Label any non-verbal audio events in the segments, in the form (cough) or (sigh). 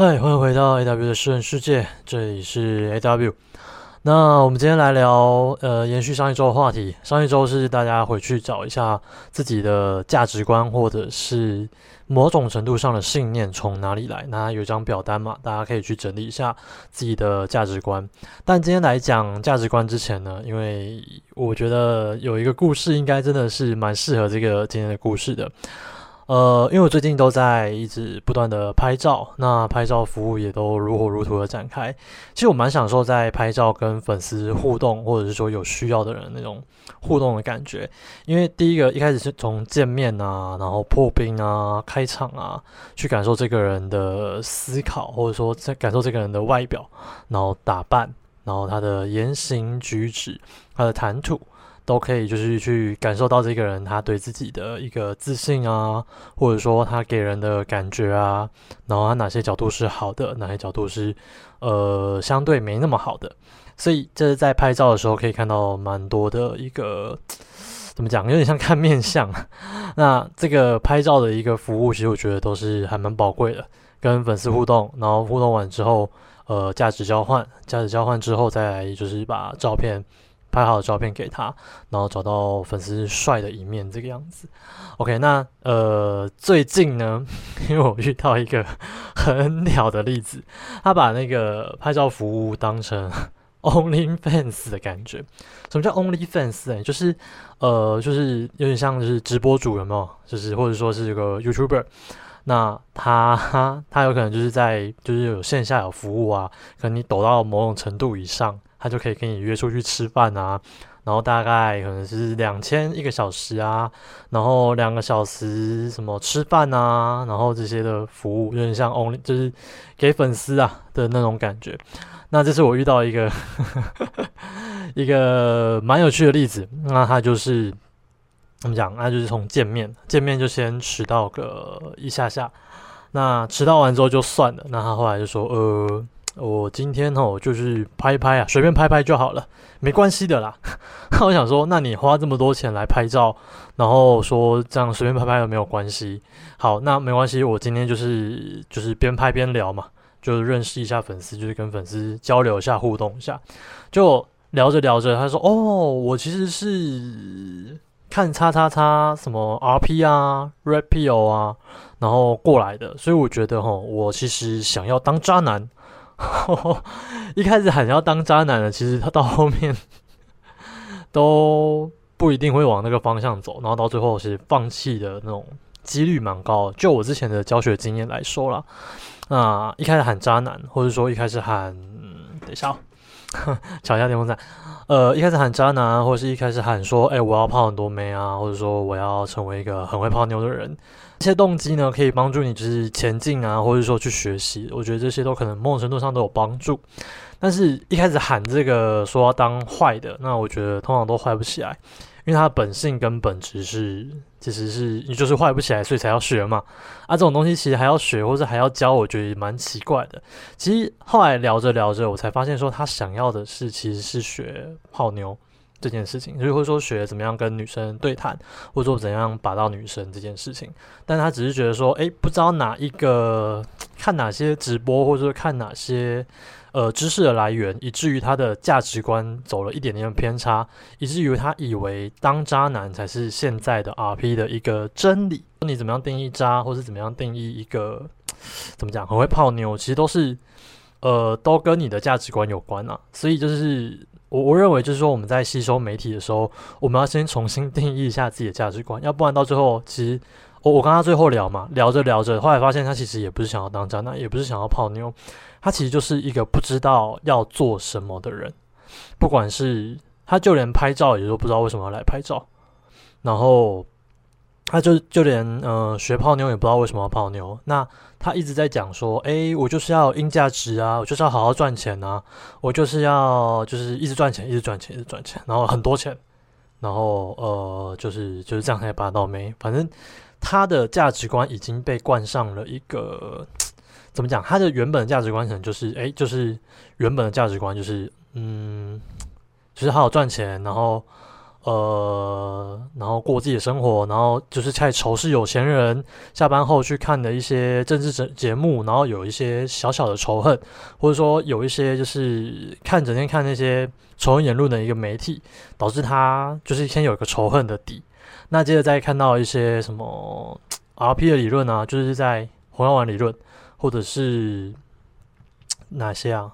嗨，欢迎回到 A W 的私人世界，这里是 A W。那我们今天来聊，呃，延续上一周的话题。上一周是大家回去找一下自己的价值观，或者是某种程度上的信念从哪里来。那有张表单嘛，大家可以去整理一下自己的价值观。但今天来讲价值观之前呢，因为我觉得有一个故事，应该真的是蛮适合这个今天的故事的。呃，因为我最近都在一直不断的拍照，那拍照服务也都如火如荼的展开。其实我蛮享受在拍照跟粉丝互动，或者是说有需要的人那种互动的感觉。因为第一个一开始是从见面啊，然后破冰啊，开场啊，去感受这个人的思考，或者说在感受这个人的外表，然后打扮，然后他的言行举止，他的谈吐。都可以，就是去感受到这个人他对自己的一个自信啊，或者说他给人的感觉啊，然后他哪些角度是好的，哪些角度是呃相对没那么好的，所以这是在拍照的时候可以看到蛮多的一个 (tsk) 怎么讲，有点像看面相。(laughs) 那这个拍照的一个服务，其实我觉得都是还蛮宝贵的，跟粉丝互动，然后互动完之后，呃，价值交换，价值交换之后再来就是把照片。拍好照片给他，然后找到粉丝帅的一面，这个样子。OK，那呃，最近呢，(laughs) 因为我遇到一个很鸟的例子，他把那个拍照服务当成 OnlyFans 的感觉。什么叫 OnlyFans 呢？就是呃，就是有点像是直播主有没有？就是或者说是一个 YouTuber，那他他有可能就是在就是有线下有服务啊，可能你抖到某种程度以上。他就可以跟你约出去吃饭啊，然后大概可能是两千一个小时啊，然后两个小时什么吃饭啊，然后这些的服务有点像 only 就是给粉丝啊的那种感觉。那这是我遇到一个 (laughs) 一个蛮有趣的例子，那他就是怎么讲？那就是从见面见面就先迟到个一下下，那迟到完之后就算了。那他后来就说呃。我今天哦，就是拍拍啊，随便拍拍就好了，没关系的啦。(laughs) 我想说，那你花这么多钱来拍照，然后说这样随便拍拍有没有关系？好，那没关系，我今天就是就是边拍边聊嘛，就是认识一下粉丝，就是跟粉丝交流一下，互动一下。就聊着聊着，他说：“哦，我其实是看叉叉叉什么 RP 啊、Rapio 啊，然后过来的，所以我觉得哈，我其实想要当渣男。” (laughs) 一开始喊要当渣男的，其实他到后面都不一定会往那个方向走，然后到最后是放弃的那种几率蛮高。就我之前的教学经验来说啦，那一开始喊渣男，或者说一开始喊，等一下，瞧一下电风扇，呃，一开始喊渣男，或者是一开始喊说，哎，我要泡很多妹啊，或者说我要成为一个很会泡妞的人。这些动机呢，可以帮助你就是前进啊，或者说去学习。我觉得这些都可能某种程度上都有帮助。但是一开始喊这个说要当坏的，那我觉得通常都坏不起来，因为他的本性跟本质是其实是你就是坏不起来，所以才要学嘛。啊，这种东西其实还要学，或者还要教，我觉得蛮奇怪的。其实后来聊着聊着，我才发现说他想要的是其实是学泡妞。这件事情，就会说学怎么样跟女生对谈，或者说怎样把到女生这件事情，但他只是觉得说，诶，不知道哪一个 (tsk) 看哪些直播，或者说看哪些呃知识的来源，以至于他的价值观走了一点点偏差，以至于他以为当渣男才是现在的 RP 的一个真理。你怎么样定义渣，或是怎么样定义一个 (tsk) 怎么讲很会泡妞，其实都是呃都跟你的价值观有关啊，所以就是。我我认为就是说，我们在吸收媒体的时候，我们要先重新定义一下自己的价值观，要不然到最后，其实我我跟他最后聊嘛，聊着聊着，后来发现他其实也不是想要当渣男，也不是想要泡妞，他其实就是一个不知道要做什么的人，不管是他就连拍照也都不知道为什么要来拍照，然后。他就就连呃学泡妞也不知道为什么要泡妞，那他一直在讲说，诶，我就是要硬价值啊，我就是要好好赚钱啊，我就是要就是一直赚钱，一直赚钱，一直赚钱，然后很多钱，然后呃就是就是这样才拔到没，反正他的价值观已经被冠上了一个 (tsk) 怎么讲？他的原本的价值观可能就是诶，就是原本的价值观就是嗯，就是好好赚钱，然后。呃，然后过自己的生活，然后就是开始仇视有钱人，下班后去看的一些政治节节目，然后有一些小小的仇恨，或者说有一些就是看整天看那些仇恨言论的一个媒体，导致他就是先有一个仇恨的底。那接着再看到一些什么 RP 的理论啊，就是在红药丸理论，或者是哪些啊？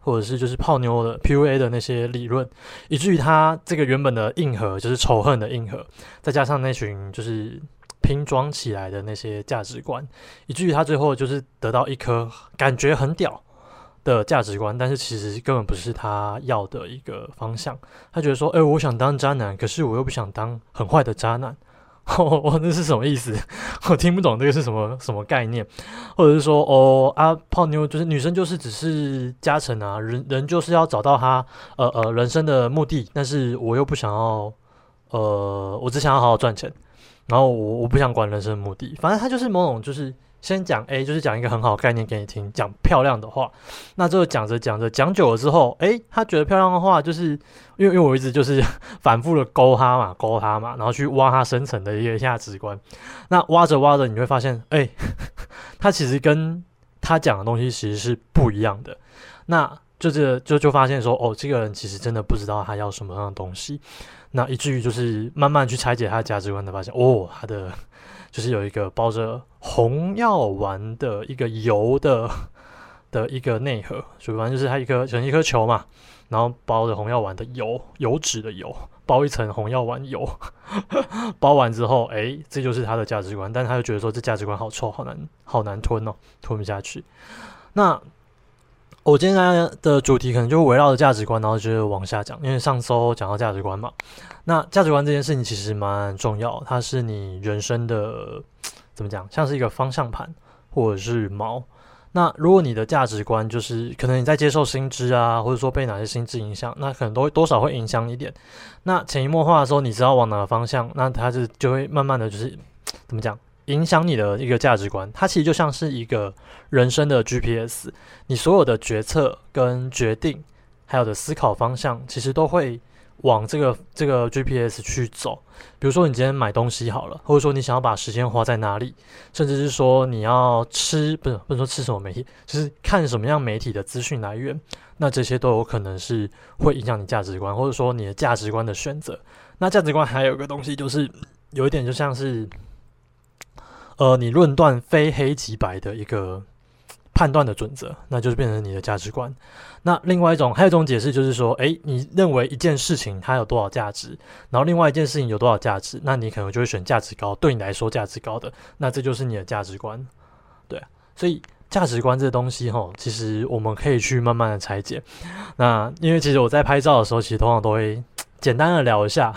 或者是就是泡妞的 PUA 的那些理论，以至于他这个原本的硬核就是仇恨的硬核，再加上那群就是拼装起来的那些价值观，以至于他最后就是得到一颗感觉很屌的价值观，但是其实根本不是他要的一个方向。他觉得说，哎，我想当渣男，可是我又不想当很坏的渣男。(laughs) 哦，那是什么意思？(laughs) 我听不懂这个是什么什么概念，或者是说，哦啊，泡妞就是女生就是只是加成啊，人人就是要找到他呃呃人生的目的，但是我又不想要，呃，我只想要好好赚钱，然后我我不想管人生的目的，反正他就是某种就是。先讲 A，就是讲一个很好概念给你听，讲漂亮的话。那这个讲着讲着讲久了之后，诶，他觉得漂亮的话，就是因为因为我一直就是 (laughs) 反复的勾他嘛，勾他嘛，然后去挖他深层的一个价值观。那挖着挖着，你会发现，诶，(laughs) 他其实跟他讲的东西其实是不一样的。那就是就就发现说，哦，这个人其实真的不知道他要什么样的东西。那以至于就是慢慢去拆解他的价值观，才发现，哦，他的。就是有一个包着红药丸的一个油的的一个内核，所以反正就是他一颗成一颗球嘛，然后包着红药丸的油，油脂的油，包一层红药丸油，(laughs) 包完之后，哎，这就是他的价值观，但他就觉得说这价值观好臭，好难，好难吞哦，吞不下去。那。我今天的主题可能就围绕着价值观，然后就是往下讲。因为上周讲到价值观嘛，那价值观这件事情其实蛮重要，它是你人生的怎么讲，像是一个方向盘或者是锚。那如果你的价值观就是可能你在接受新知啊，或者说被哪些新知影响，那可能都多少会影响一点。那潜移默化的时候，你知道往哪个方向，那它就就会慢慢的就是怎么讲？影响你的一个价值观，它其实就像是一个人生的 GPS，你所有的决策跟决定，还有的思考方向，其实都会往这个这个 GPS 去走。比如说，你今天买东西好了，或者说你想要把时间花在哪里，甚至是说你要吃，不是不能说吃什么媒体，就是看什么样媒体的资讯来源，那这些都有可能是会影响你价值观，或者说你的价值观的选择。那价值观还有一个东西，就是有一点就像是。呃，你论断非黑即白的一个判断的准则，那就是变成你的价值观。那另外一种，还有一种解释就是说，诶，你认为一件事情它有多少价值，然后另外一件事情有多少价值，那你可能就会选价值高，对你来说价值高的，那这就是你的价值观。对，所以价值观这东西，哈，其实我们可以去慢慢的拆解。那因为其实我在拍照的时候，其实通常都会。简单的聊一下，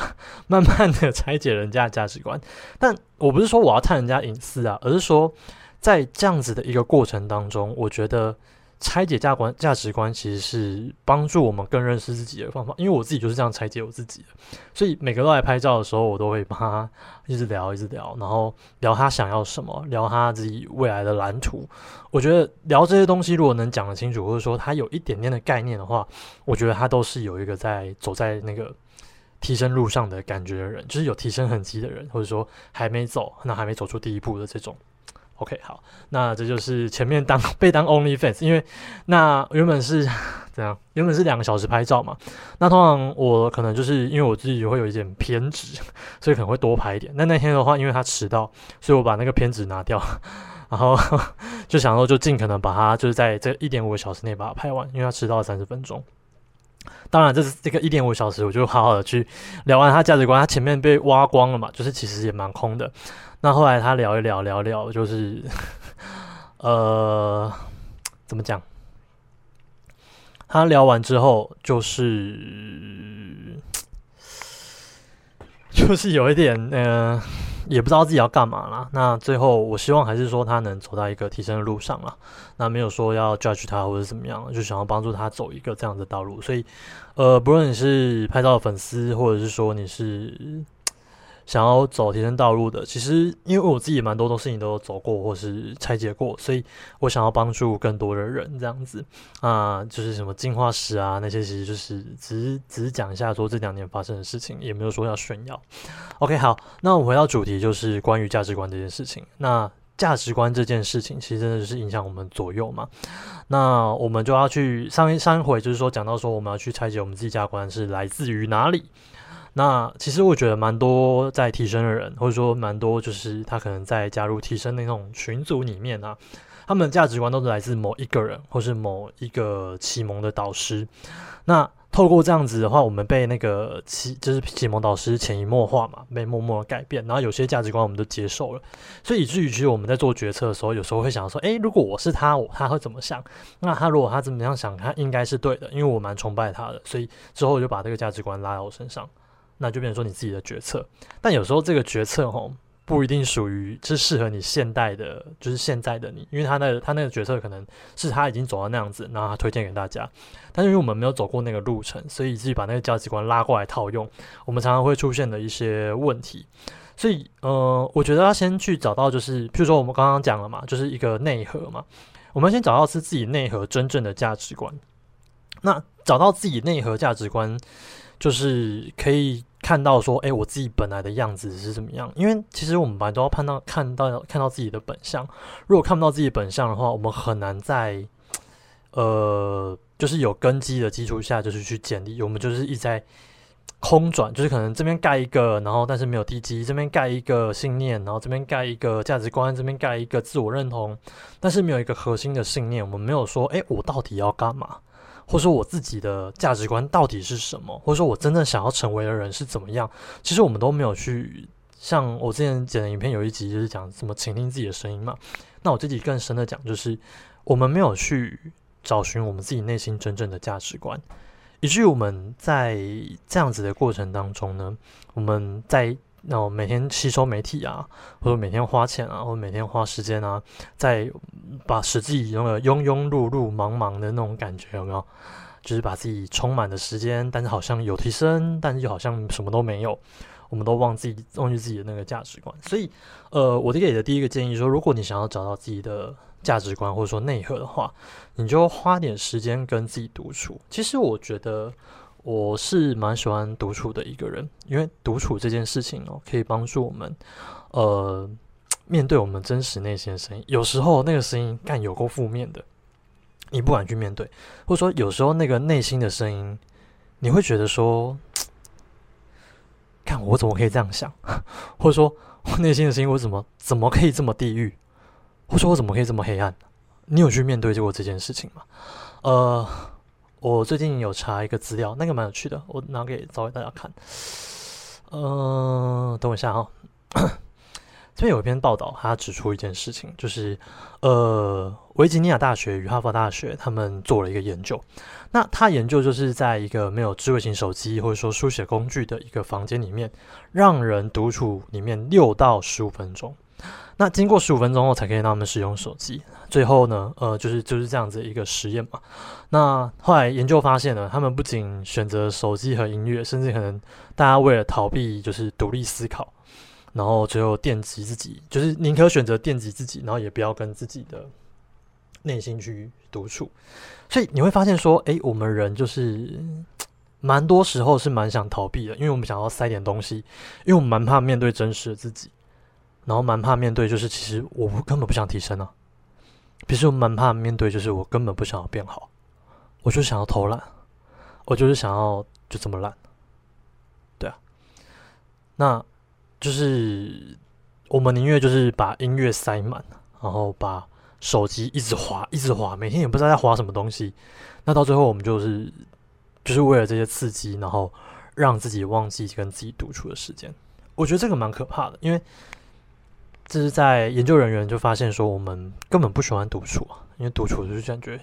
慢慢的拆解人家的价值观。但我不是说我要探人家隐私啊，而是说在这样子的一个过程当中，我觉得拆解价观价值观其实是帮助我们更认识自己的方法。因为我自己就是这样拆解我自己的，所以每个都来拍照的时候，我都会帮他一直聊，一直聊，然后聊他想要什么，聊他自己未来的蓝图。我觉得聊这些东西，如果能讲得清楚，或者说他有一点点的概念的话，我觉得他都是有一个在走在那个。提升路上的感觉的人，就是有提升痕迹的人，或者说还没走，那还没走出第一步的这种。OK，好，那这就是前面当 (laughs) 被当 Only Fans，因为那原本是怎样？原本是两个小时拍照嘛。那通常我可能就是因为我自己会有一点偏执，所以可能会多拍一点。那那天的话，因为他迟到，所以我把那个偏执拿掉，(laughs) 然后 (laughs) 就想说就尽可能把它就是在这一点五个小时内把它拍完，因为他迟到了三十分钟。当然，这是这个一点五小时，我就好好的去聊完他价值观。他前面被挖光了嘛，就是其实也蛮空的。那后来他聊一聊，聊聊，就是 (laughs) 呃，怎么讲？他聊完之后，就是就是有一点嗯。也不知道自己要干嘛啦。那最后，我希望还是说他能走到一个提升的路上啦。那没有说要 judge 他或者怎么样，就想要帮助他走一个这样的道路。所以，呃，不论你是拍照的粉丝，或者是说你是想要走提升道路的，其实因为我自己蛮多的事情都走过或是拆解过，所以我想要帮助更多的人这样子啊，就是什么进化史啊那些，其实就是只是只是讲一下说这两年发生的事情，也没有说要炫耀。OK，好，那我们回到主题，就是关于价值观这件事情。那价值观这件事情，其实真的是影响我们左右嘛。那我们就要去上一上一回，就是说讲到说我们要去拆解我们自己价值观是来自于哪里。那其实我觉得蛮多在提升的人，或者说蛮多就是他可能在加入提升的那种群组里面啊，他们的价值观都是来自某一个人，或是某一个启蒙的导师。那透过这样子的话，我们被那个启就是启蒙导师潜移默化嘛，被默默的改变，然后有些价值观我们都接受了，所以以至于其实我们在做决策的时候，有时候会想说，诶，如果我是他，我他会怎么想？那他如果他怎么样想，他应该是对的，因为我蛮崇拜他的，所以之后我就把这个价值观拉到我身上。那就变成说你自己的决策，但有时候这个决策吼不一定属于是适合你现代的，就是现在的你，因为他那他那个决策可能是他已经走到那样子，然后他推荐给大家，但是因为我们没有走过那个路程，所以自己把那个价值观拉过来套用，我们常常会出现的一些问题。所以呃，我觉得要先去找到，就是譬如说我们刚刚讲了嘛，就是一个内核嘛，我们先找到是自己内核真正的价值观。那找到自己内核价值观，就是可以。看到说，哎，我自己本来的样子是怎么样？因为其实我们本来都要看到、看到、看到自己的本相。如果看不到自己本相的话，我们很难在呃，就是有根基的基础下，就是去建立。我们就是一直在空转，就是可能这边盖一个，然后但是没有地基；这边盖一个信念，然后这边盖一个价值观，这边盖一个自我认同，但是没有一个核心的信念。我们没有说，哎，我到底要干嘛？或者说我自己的价值观到底是什么？或者说我真正想要成为的人是怎么样？其实我们都没有去像我之前剪的影片有一集就是讲怎么倾听自己的声音嘛。那我这集更深的讲，就是我们没有去找寻我们自己内心真正的价值观，以至于我们在这样子的过程当中呢，我们在。那我每天吸收媒体啊，或者每天花钱啊，或者每天花时间啊，在把使自己那个庸庸碌碌、忙忙的那种感觉有没有？就是把自己充满的时间，但是好像有提升，但是又好像什么都没有。我们都忘自己忘记自己的那个价值观。所以，呃，我给的第一个建议说，如果你想要找到自己的价值观或者说内核的话，你就花点时间跟自己独处。其实我觉得。我是蛮喜欢独处的一个人，因为独处这件事情哦，可以帮助我们，呃，面对我们真实内心的声音。有时候那个声音干有够负面的，你不敢去面对，或者说有时候那个内心的声音，你会觉得说，看我怎么可以这样想，(laughs) 或者说我内心的声音我怎么怎么可以这么地狱，或者说我怎么可以这么黑暗？你有去面对过这件事情吗？呃。我最近有查一个资料，那个蛮有趣的，我拿给找给大家看。嗯，等我一下哈。(coughs) 这边有一篇报道，他指出一件事情，就是呃，维吉尼亚大学与哈佛大学他们做了一个研究。那他研究就是在一个没有智慧型手机或者说书写工具的一个房间里面，让人独处里面六到十五分钟。那经过十五分钟后才可以让他们使用手机。最后呢，呃，就是就是这样子一个实验嘛。那后来研究发现呢，他们不仅选择手机和音乐，甚至可能大家为了逃避就是独立思考，然后最后电击自己，就是宁可选择电击自己，然后也不要跟自己的内心去独处。所以你会发现说，诶，我们人就是蛮多时候是蛮想逃避的，因为我们想要塞点东西，因为我们蛮怕面对真实的自己。然后蛮怕面对，就是其实我根本不想提升啊。比如说蛮怕面对，就是我根本不想要变好，我就想要偷懒，我就是想要就这么懒，对啊。那就是我们宁愿就是把音乐塞满，然后把手机一直滑，一直滑，每天也不知道在滑什么东西。那到最后我们就是就是为了这些刺激，然后让自己忘记跟自己独处的时间。我觉得这个蛮可怕的，因为。这是在研究人员就发现说，我们根本不喜欢独处啊，因为独处就是感觉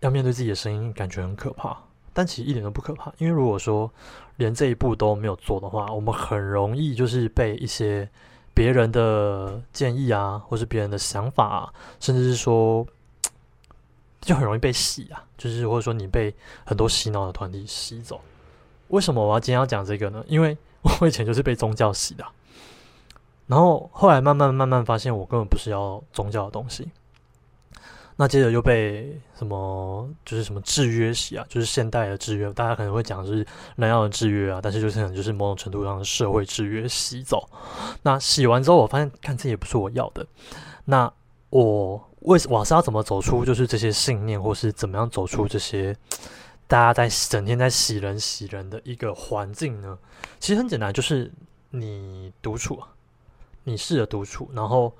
要面对自己的声音，感觉很可怕。但其实一点都不可怕，因为如果说连这一步都没有做的话，我们很容易就是被一些别人的建议啊，或是别人的想法，啊，甚至是说，(tsk) 就很容易被洗啊，就是或者说你被很多洗脑的团体洗走。为什么我要今天要讲这个呢？因为我以前就是被宗教洗的，然后后来慢慢慢慢发现，我根本不是要宗教的东西。那接着又被什么，就是什么制约洗啊，就是现代的制约，大家可能会讲是人要的制约啊，但是就是可能就是某种程度上的社会制约洗走。那洗完之后，我发现看这也不是我要的。那我为什我是要怎么走出就是这些信念，或是怎么样走出这些大家在整天在洗人洗人的一个环境呢？其实很简单，就是你独处，你试着独处，然后。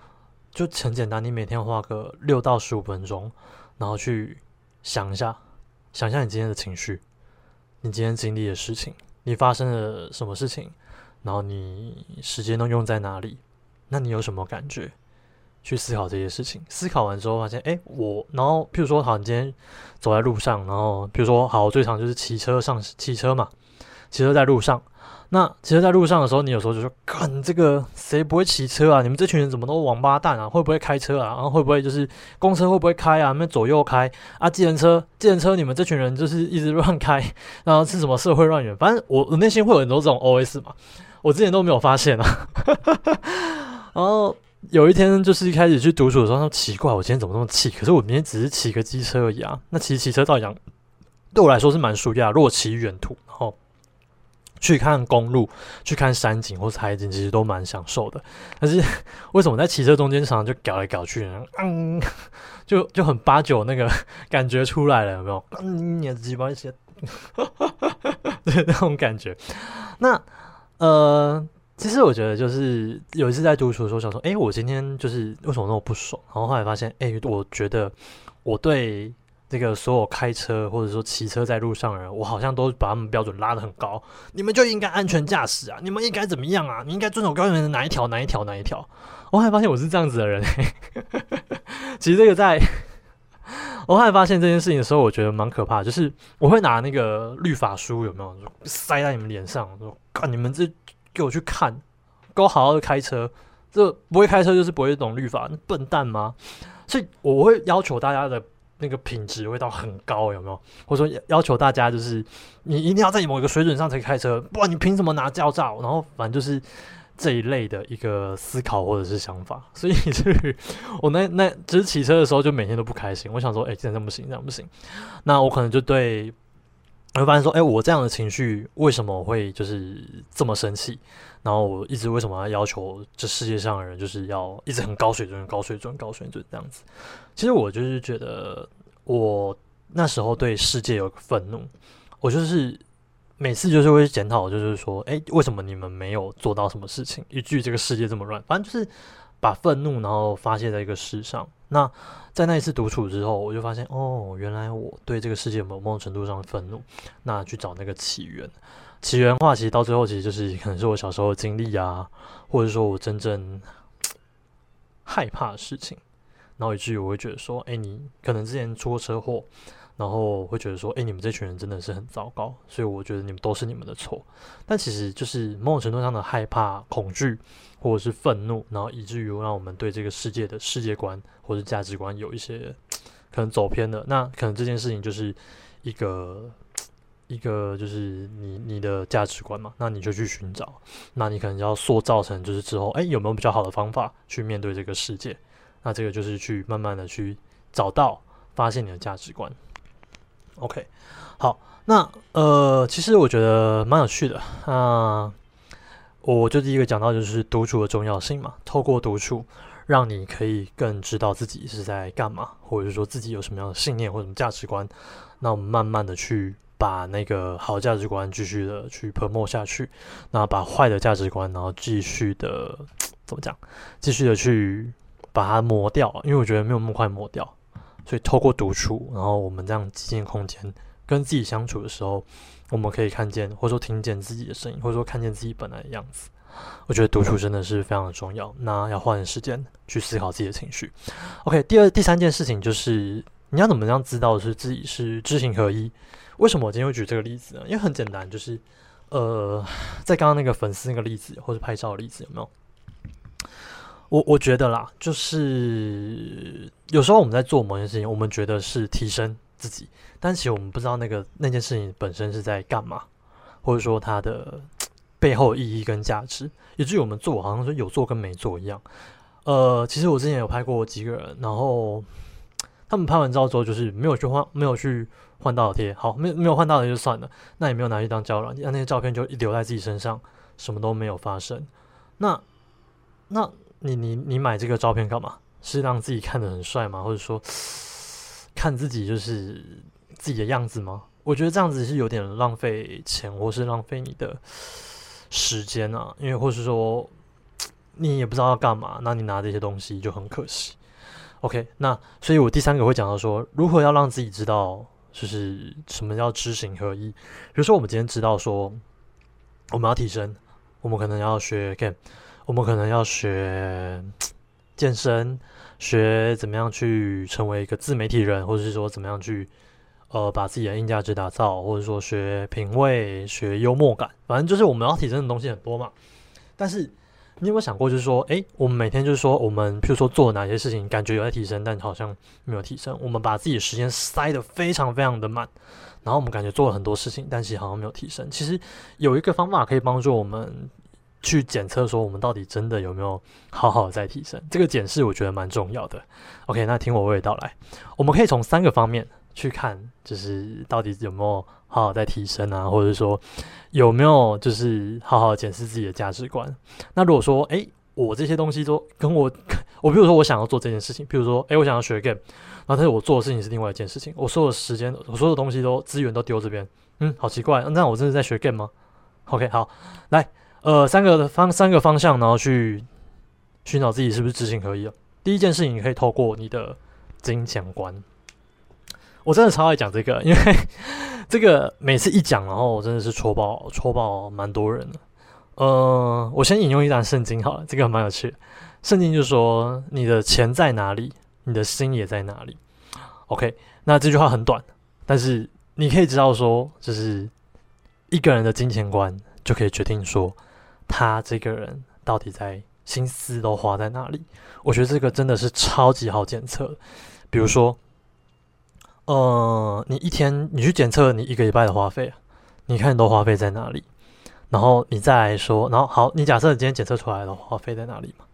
就很简单，你每天花个六到十五分钟，然后去想一下，想一下你今天的情绪，你今天经历的事情，你发生了什么事情，然后你时间都用在哪里？那你有什么感觉？去思考这些事情。思考完之后，发现，哎，我，然后，譬如说，好，你今天走在路上，然后，比如说，好，我最常就是骑车上骑车嘛，骑车在路上。那其实，在路上的时候，你有时候就说：“看这个谁不会骑车啊？你们这群人怎么都王八蛋啊？会不会开车啊？然后会不会就是公车会不会开啊？那左右开啊？计程车，计程车，你们这群人就是一直乱开，(laughs) 然后是什么社会乱源？反正我我内心会有很多这种 OS 嘛，我之前都没有发现啊。(laughs) 然后有一天，就是一开始去独处的时候，奇怪，我今天怎么那么气？可是我明天只是骑个机车而已啊。那骑骑车，照讲对我来说是蛮舒压。如果骑远途，然后。去看公路，去看山景或者海景，其实都蛮享受的。但是 (laughs) 为什么在骑车中间常常就搞来搞去呢，嗯，就就很八九那个 (laughs) 感觉出来了，有没有？嗯，你的鸡巴些，(laughs) 对那种感觉。那呃，其实我觉得就是有一次在独处的时候，想说，哎，我今天就是为什么那么不爽？然后后来发现，哎，我觉得我对。这个所有开车或者说骑车在路上的人，我好像都把他们标准拉得很高。你们就应该安全驾驶啊！你们应该怎么样啊？你应该遵守高原的哪一条？哪一条？哪一条？我还发现我是这样子的人。(laughs) 其实这个在，我后来发现这件事情的时候，我觉得蛮可怕。就是我会拿那个律法书，有没有塞在你们脸上，说：“看你们这给我去看，给我好好的开车。这不会开车就是不会懂律法，笨蛋吗？”所以我会要求大家的。那个品质味道很高，有没有？或者说要求大家就是你一定要在某一个水准上才开车，不然你凭什么拿驾照？然后反正就是这一类的一个思考或者是想法。(laughs) 所以至于我那那只是骑车的时候就每天都不开心。我想说，哎，这样不行，这样不行。那我可能就对，我会发现说，哎，我这样的情绪为什么会就是这么生气？然后我一直为什么要要求这世界上的人就是要一直很高水准、高水准、高水准这样子？其实我就是觉得，我那时候对世界有愤怒，我就是每次就是会检讨，就是说，哎，为什么你们没有做到什么事情，以至于这个世界这么乱？反正就是把愤怒然后发泄在一个事上。那在那一次独处之后，我就发现，哦，原来我对这个世界某某种程度上的愤怒，那去找那个起源。起源化其实到最后其实就是可能是我小时候的经历啊，或者说我真正害怕的事情，然后以至于我会觉得说，哎，你可能之前出过车祸，然后会觉得说，哎，你们这群人真的是很糟糕，所以我觉得你们都是你们的错。但其实就是某种程度上的害怕、恐惧或者是愤怒，然后以至于让我们对这个世界的世界观或者价值观有一些可能走偏了。那可能这件事情就是一个。一个就是你你的价值观嘛，那你就去寻找，那你可能要塑造成就是之后，哎，有没有比较好的方法去面对这个世界？那这个就是去慢慢的去找到发现你的价值观。OK，好，那呃，其实我觉得蛮有趣的啊，我就第一个讲到就是独处的重要性嘛，透过独处，让你可以更知道自己是在干嘛，或者是说自己有什么样的信念或者什么价值观，那我们慢慢的去。把那个好价值观继续的去泼墨下去，那把坏的价值观，然后继续的怎么讲？继续的去把它磨掉，因为我觉得没有那么快磨掉。所以透过独处，然后我们这样极限空间跟自己相处的时候，我们可以看见或者说听见自己的声音，或者说看见自己本来的样子。我觉得独处真的是非常的重要。那要花点时间去思考自己的情绪。OK，第二、第三件事情就是你要怎么样知道是自己是知行合一？为什么我今天会举这个例子呢？因为很简单，就是呃，在刚刚那个粉丝那个例子，或者拍照的例子，有没有？我我觉得啦，就是有时候我们在做某件事情，我们觉得是提升自己，但其实我们不知道那个那件事情本身是在干嘛，或者说它的背后意义跟价值，以至于我们做好像说有做跟没做一样。呃，其实我之前有拍过几个人，然后他们拍完照之后，就是没有去换，没有去换到贴，好，没没有换到的就算了，那也没有拿去当胶软，那那些照片就留在自己身上，什么都没有发生。那那你你你买这个照片干嘛？是让自己看得很帅吗？或者说看自己就是自己的样子吗？我觉得这样子是有点浪费钱，或是浪费你的时间啊。因为或是说你也不知道要干嘛，那你拿这些东西就很可惜。OK，那所以我第三个会讲到说，如何要让自己知道就是什么叫知行合一。比如说我们今天知道说我们要提升，我们可能要学 game，我们可能要学健身，学怎么样去成为一个自媒体人，或者是说怎么样去。呃，把自己的硬价值打造，或者说学品味、学幽默感，反正就是我们要提升的东西很多嘛。但是你有没有想过，就是说，诶，我们每天就是说，我们譬如说做哪些事情，感觉有在提升，但好像没有提升。我们把自己的时间塞得非常非常的满，然后我们感觉做了很多事情，但其实好像没有提升。其实有一个方法可以帮助我们去检测，说我们到底真的有没有好好在提升。这个检视我觉得蛮重要的。OK，那听我娓娓道来，我们可以从三个方面。去看，就是到底有没有好好在提升啊，或者说有没有就是好好检视自己的价值观。那如果说，诶，我这些东西都跟我，(laughs) 我比如说我想要做这件事情，比如说，诶，我想要学 game，然后但是我做的事情是另外一件事情，我所有的时间，我所有的东西都资源都丢这边，嗯，好奇怪，那我真的在学 game 吗？OK，好，来，呃，三个方三个方向，然后去寻找自己是不是知行合一了。第一件事情，你可以透过你的金钱观。我真的超爱讲这个，因为 (laughs) 这个每次一讲，然后我真的是戳爆戳爆蛮多人的。呃，我先引用一段圣经好了，这个蛮有趣。圣经就说：“你的钱在哪里，你的心也在哪里。” OK，那这句话很短，但是你可以知道说，就是一个人的金钱观就可以决定说他这个人到底在心思都花在哪里。我觉得这个真的是超级好检测，比如说。呃，你一天你去检测你一个礼拜的花费啊，你看你都花费在哪里？然后你再来说，然后好，你假设你今天检测出来的花费在哪里嘛？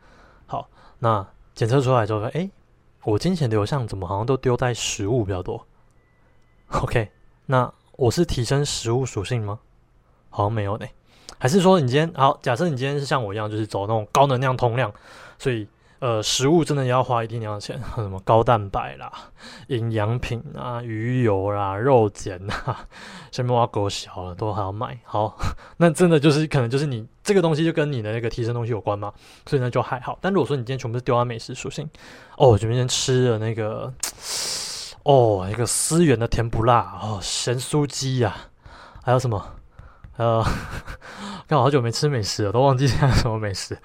好，那检测出来之后，哎，我金钱流向怎么好像都丢在食物比较多？OK，那我是提升食物属性吗？好像没有呢。还是说你今天好？假设你今天是像我一样，就是走那种高能量通量，所以。呃，食物真的要花一定量的钱，(laughs) 什么高蛋白啦、营养品啊、鱼油啦、肉碱啊，什么挖狗小了都还要买。好，(laughs) 那真的就是可能就是你这个东西就跟你的那个提升东西有关嘛，所以呢就还好。但如果说你今天全部是丢在美食属性，哦，我今天吃了那个，哦，一个思源的甜不辣哦，咸酥鸡呀，还有什么？呃，刚好好久没吃美食了，都忘记现在什么美食。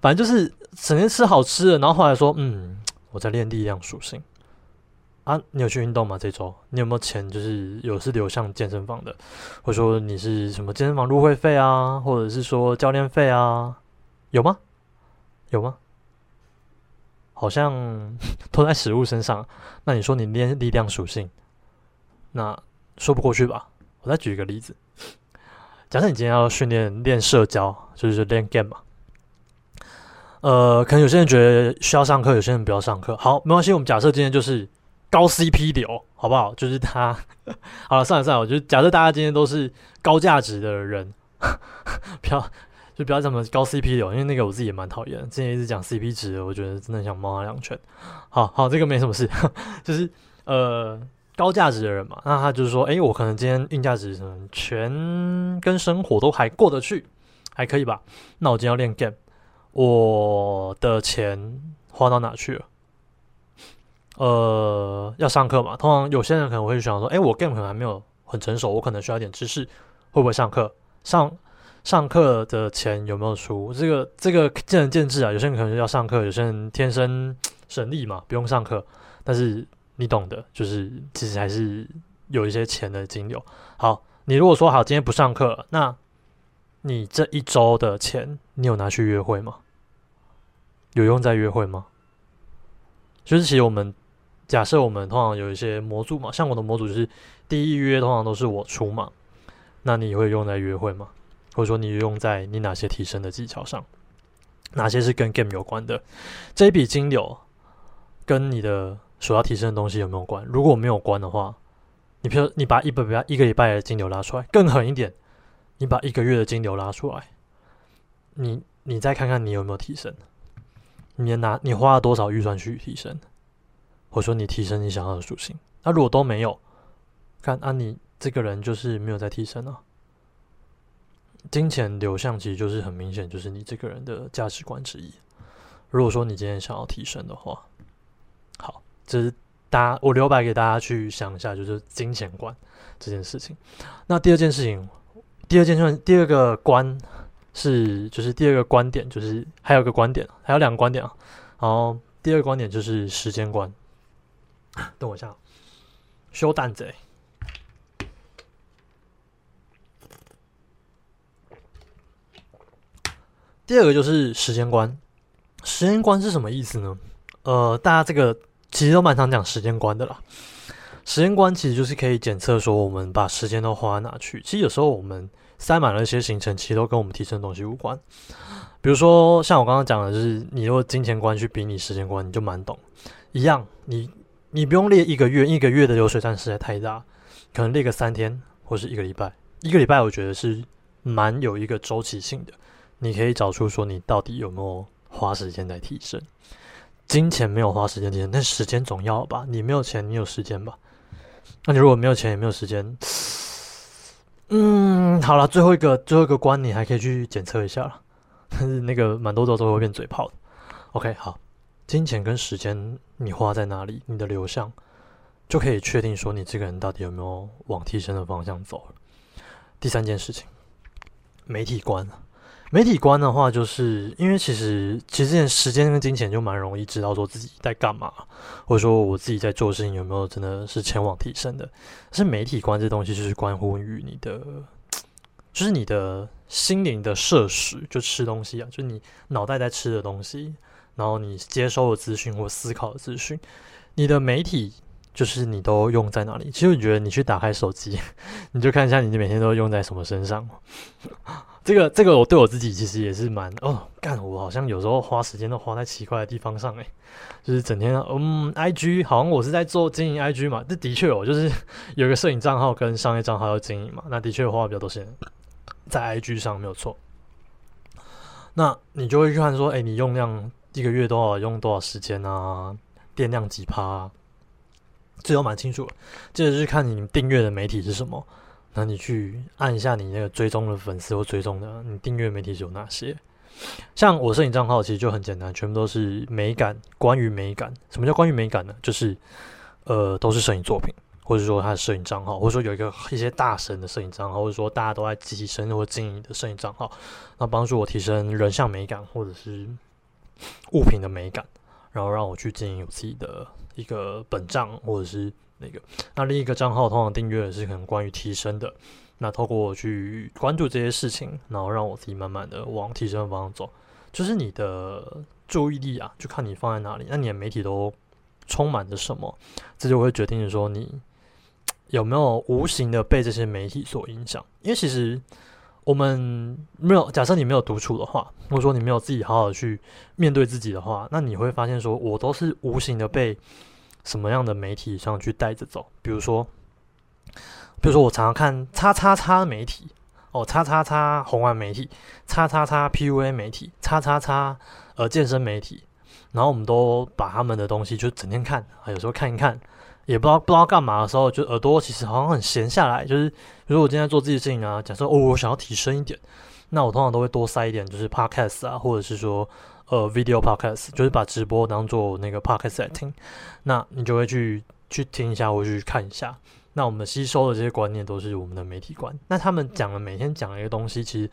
反正就是整天吃好吃的，然后后来说，嗯，我在练力量属性啊。你有去运动吗？这周你有没有钱？就是有是流向健身房的，或者说你是什么健身房入会费啊，或者是说教练费啊？有吗？有吗？好像 (laughs) 都在食物身上。那你说你练力量属性，那说不过去吧？我再举一个例子。假设你今天要训练练社交，就是练 game 嘛。呃，可能有些人觉得需要上课，有些人不要上课。好，没关系，我们假设今天就是高 CP 流，好不好？就是他。(laughs) 好了，算了算了，我觉得假设大家今天都是高价值的人，(laughs) 不要就不要这么高 CP 流，因为那个我自己也蛮讨厌。之前一直讲 CP 值，我觉得真的想猫他两拳。好好，这个没什么事，(laughs) 就是呃。高价值的人嘛，那他就是说，哎，我可能今天硬价值全跟生活都还过得去，还可以吧？那我今天要练 game，我的钱花到哪去了？呃，要上课嘛。通常有些人可能会想说，哎，我 game 可能还没有很成熟，我可能需要点知识，会不会上课？上上课的钱有没有出？这个这个见仁见智啊。有些人可能要上课，有些人天生神力嘛，不用上课，但是。你懂的，就是其实还是有一些钱的金流。好，你如果说好今天不上课，那你这一周的钱，你有拿去约会吗？有用在约会吗？就是其实我们假设我们通常有一些模组嘛，像我的模组就是第一约通常都是我出嘛，那你会用在约会吗？或者说你用在你哪些提升的技巧上，哪些是跟 game 有关的，这一笔金流跟你的所要提升的东西有没有关？如果没有关的话，你比如你把一本比一个礼拜的金流拉出来，更狠一点，你把一个月的金流拉出来，你你再看看你有没有提升，你拿你花了多少预算去提升，或者说你提升你想要的属性，那如果都没有，看啊你这个人就是没有在提升啊。金钱流向其实就是很明显，就是你这个人的价值观之一。如果说你今天想要提升的话，好，这是大家我留白给大家去想一下，就是金钱观这件事情。那第二件事情，第二件事，第二个观是就是第二个观点，就是还有个观点，还有两个观点啊。然后第二个观点就是时间观。(laughs) 等我一下，修蛋贼。第二个就是时间观，时间观是什么意思呢？呃，大家这个其实都蛮常讲时间观的啦。时间观其实就是可以检测说我们把时间都花哪去。其实有时候我们塞满了一些行程，其实都跟我们提升的东西无关。比如说像我刚刚讲的，就是你如果金钱观去比你时间观，你就蛮懂。一样，你你不用列一个月，一个月的流水账实在太大，可能列个三天或是一个礼拜。一个礼拜我觉得是蛮有一个周期性的。你可以找出说你到底有没有花时间在提升，金钱没有花时间提升，但时间总要吧？你没有钱，你有时间吧？那你如果没有钱也没有时间，嗯，好了，最后一个最后一个关你还可以去检测一下了，但 (laughs) 是那个蛮多都都会变嘴炮的。OK，好，金钱跟时间你花在哪里，你的流向就可以确定说你这个人到底有没有往提升的方向走了。第三件事情，媒体观。媒体观的话，就是因为其实其实时间跟金钱就蛮容易知道说自己在干嘛，或者说我自己在做事情有没有真的是前往提升的。是媒体观这东西就是关乎于你的，(tsk) 就是你的心灵的摄食，就吃东西啊，就你脑袋在吃的东西，然后你接收的资讯或思考的资讯，你的媒体。就是你都用在哪里？其实我觉得你去打开手机，(laughs) 你就看一下你每天都用在什么身上。这个这个我对我自己其实也是蛮哦，干我好像有时候花时间都花在奇怪的地方上诶，就是整天嗯，IG 好像我是在做经营 IG 嘛，这的确我就是有个摄影账号跟商业账号要经营嘛，那的确花比较多时间在 IG 上没有错。那你就会看说，哎，你用量一个月多少，用多少时间啊？电量几趴？这都蛮清楚，接着就是看你订阅的媒体是什么，那你去按一下你那个追踪的粉丝或追踪的，你订阅媒体是有哪些？像我摄影账号其实就很简单，全部都是美感，关于美感。什么叫关于美感呢？就是呃，都是摄影作品，或者说他的摄影账号，或者说有一个一些大神的摄影账号，或者说大家都在提升或经营的摄影账号，那帮助我提升人像美感或者是物品的美感，然后让我去经营我自己的。一个本账或者是那个，那另一个账号通常订阅的是可能关于提升的，那透过我去关注这些事情，然后让我自己慢慢的往提升的方向走，就是你的注意力啊，就看你放在哪里，那你的媒体都充满着什么，这就会决定说你有没有无形的被这些媒体所影响，因为其实。我们没有假设你没有独处的话，或者说你没有自己好好去面对自己的话，那你会发现说，我都是无形的被什么样的媒体上去带着走。比如说，比如说我常常看叉叉叉媒体，哦，叉叉叉红丸媒体，叉叉叉 PUA 媒体，叉叉叉呃健身媒体，然后我们都把他们的东西就整天看，有时候看一看。也不知道不知道干嘛的时候，就耳朵其实好像很闲下来。就是如果我今天做自己的事情啊，假设哦，我想要提升一点，那我通常都会多塞一点，就是 podcast 啊，或者是说呃 video podcast，就是把直播当做那个 podcast 来听。那你就会去去听一下，或去看一下。那我们吸收的这些观念都是我们的媒体观。那他们讲的每天讲的一个东西，其实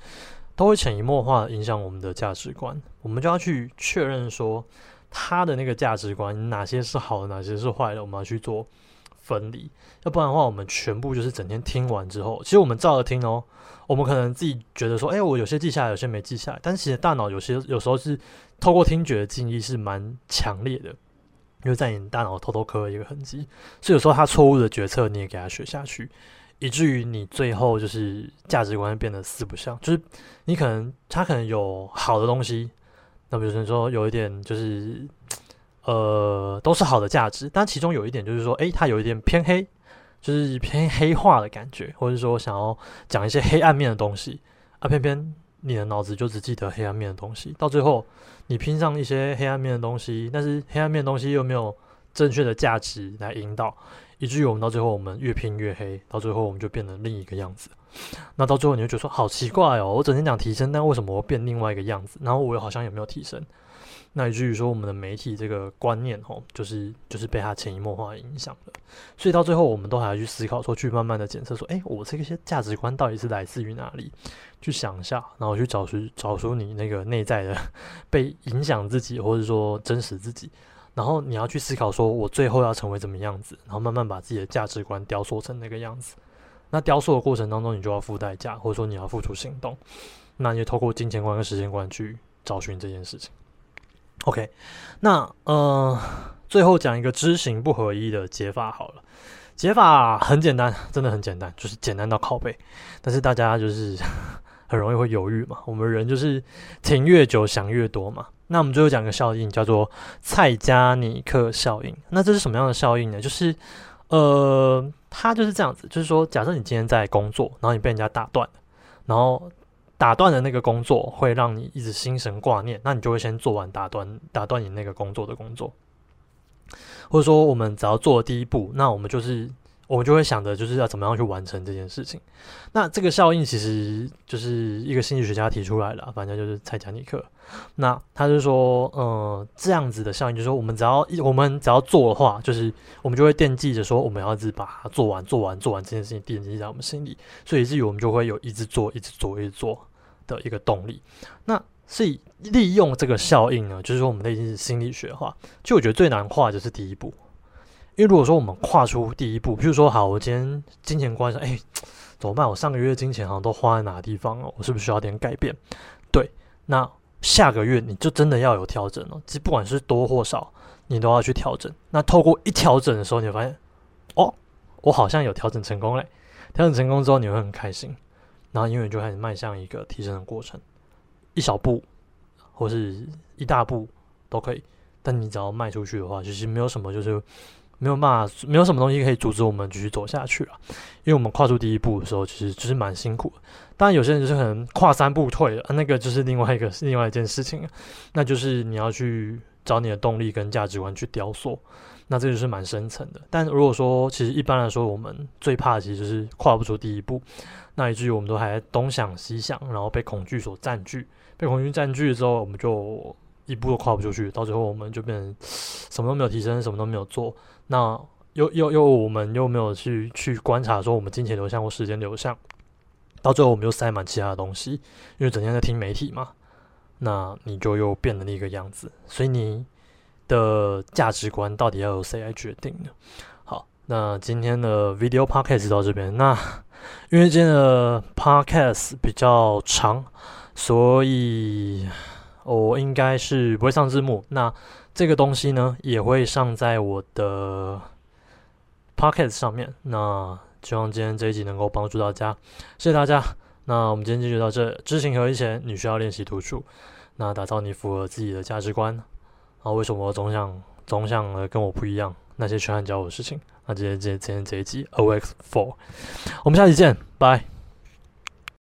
都会潜移默化影响我们的价值观。我们就要去确认说。他的那个价值观，哪些是好的，哪些是坏的，我们要去做分离。要不然的话，我们全部就是整天听完之后，其实我们照着听哦。我们可能自己觉得说，哎，我有些记下来，有些没记下来。但其实大脑有些有时候是透过听觉的记忆是蛮强烈的，因为在你大脑偷偷刻了一个痕迹。所以有时候他错误的决策，你也给他学下去，以至于你最后就是价值观变得四不像，就是你可能他可能有好的东西，那比如说有一点就是呃都是好的价值，但其中有一点就是说，诶，它有一点偏黑，就是偏黑化的感觉，或者说想要讲一些黑暗面的东西啊，偏偏你的脑子就只记得黑暗面的东西，到最后你拼上一些黑暗面的东西，但是黑暗面的东西又没有正确的价值来引导。以至于我们到最后，我们越拼越黑，到最后我们就变成另一个样子。那到最后，你就觉得说好奇怪哦，我整天讲提升，但为什么我变另外一个样子？然后我又好像也没有提升。那以至于说，我们的媒体这个观念哦，就是就是被它潜移默化影响了。所以到最后，我们都还要去思考，说去慢慢的检测，说，诶，我这些价值观到底是来自于哪里？去想一下，然后去找出找出你那个内在的被影响自己，或者说真实自己。然后你要去思考，说我最后要成为怎么样子，然后慢慢把自己的价值观雕塑成那个样子。那雕塑的过程当中，你就要付代价，或者说你要付出行动。那你就透过金钱观跟时间观去找寻这件事情。OK，那呃，最后讲一个知行不合一的解法好了。解法很简单，真的很简单，就是简单到拷贝。但是大家就是 (laughs) 很容易会犹豫嘛。我们人就是停越久想越多嘛。那我们最后讲个效应，叫做蔡加尼克效应。那这是什么样的效应呢？就是，呃，他就是这样子，就是说，假设你今天在工作，然后你被人家打断，然后打断的那个工作会让你一直心神挂念，那你就会先做完打断打断你那个工作的工作，或者说，我们只要做第一步，那我们就是。我们就会想着，就是要怎么样去完成这件事情。那这个效应其实就是一个心理学家提出来的，反正就是蔡加尼克。那他就说，呃，这样子的效应，就是说，我们只要一我们只要做的话，就是我们就会惦记着说，我们要一直把它做完、做完、做完这件事情惦记在我们心里，所以以至于我们就会有一直做、一直做、一直做的一个动力。那所以利用这个效应呢，就是说我们的已经是心理学化。就我觉得最难画就是第一步。因为如果说我们跨出第一步，譬如说好，我今天金钱观上，哎，(tsk) 怎么办？我上个月金钱好像都花在哪个地方了？我是不是需要点改变？对，那下个月你就真的要有调整了。其实不管是多或少，你都要去调整。那透过一调整的时候，你会发现，哦，我好像有调整成功嘞。调整成功之后，你会很开心，然后因为就开始迈向一个提升的过程，一小步或是一大步都可以。但你只要迈出去的话，其实没有什么就是。没有办法，没有什么东西可以阻止我们继续走下去了。因为我们跨出第一步的时候，其实就是蛮辛苦的。当然，有些人就是可能跨三步退了，那个就是另外一个 (laughs) 另外一件事情那就是你要去找你的动力跟价值观去雕塑，那这就是蛮深层的。但如果说，其实一般来说，我们最怕的其实就是跨不出第一步，那以至于我们都还东想西想，然后被恐惧所占据，被恐惧占据之后，我们就一步都跨不出去，到最后我们就变成什么都没有提升，什么都没有做。那又又又，我们又没有去去观察说我们金钱流向或时间流向，到最后我们又塞满其他的东西，因为整天在听媒体嘛，那你就又变了那个样子。所以你的价值观到底要由谁来决定呢？好，那今天的 video podcast 到这边。那因为今天的 podcast 比较长，所以我应该是不会上字幕。那这个东西呢，也会上在我的 Pocket 上面。那希望今天这一集能够帮助大家，谢谢大家。那我们今天就到这。知行合一前，你需要练习突出，那打造你符合自己的价值观。啊，为什么我总想总想跟我不一样？那些缺憾教我的事情。那今天今天今天这一集 OX Four，我们下期见，拜。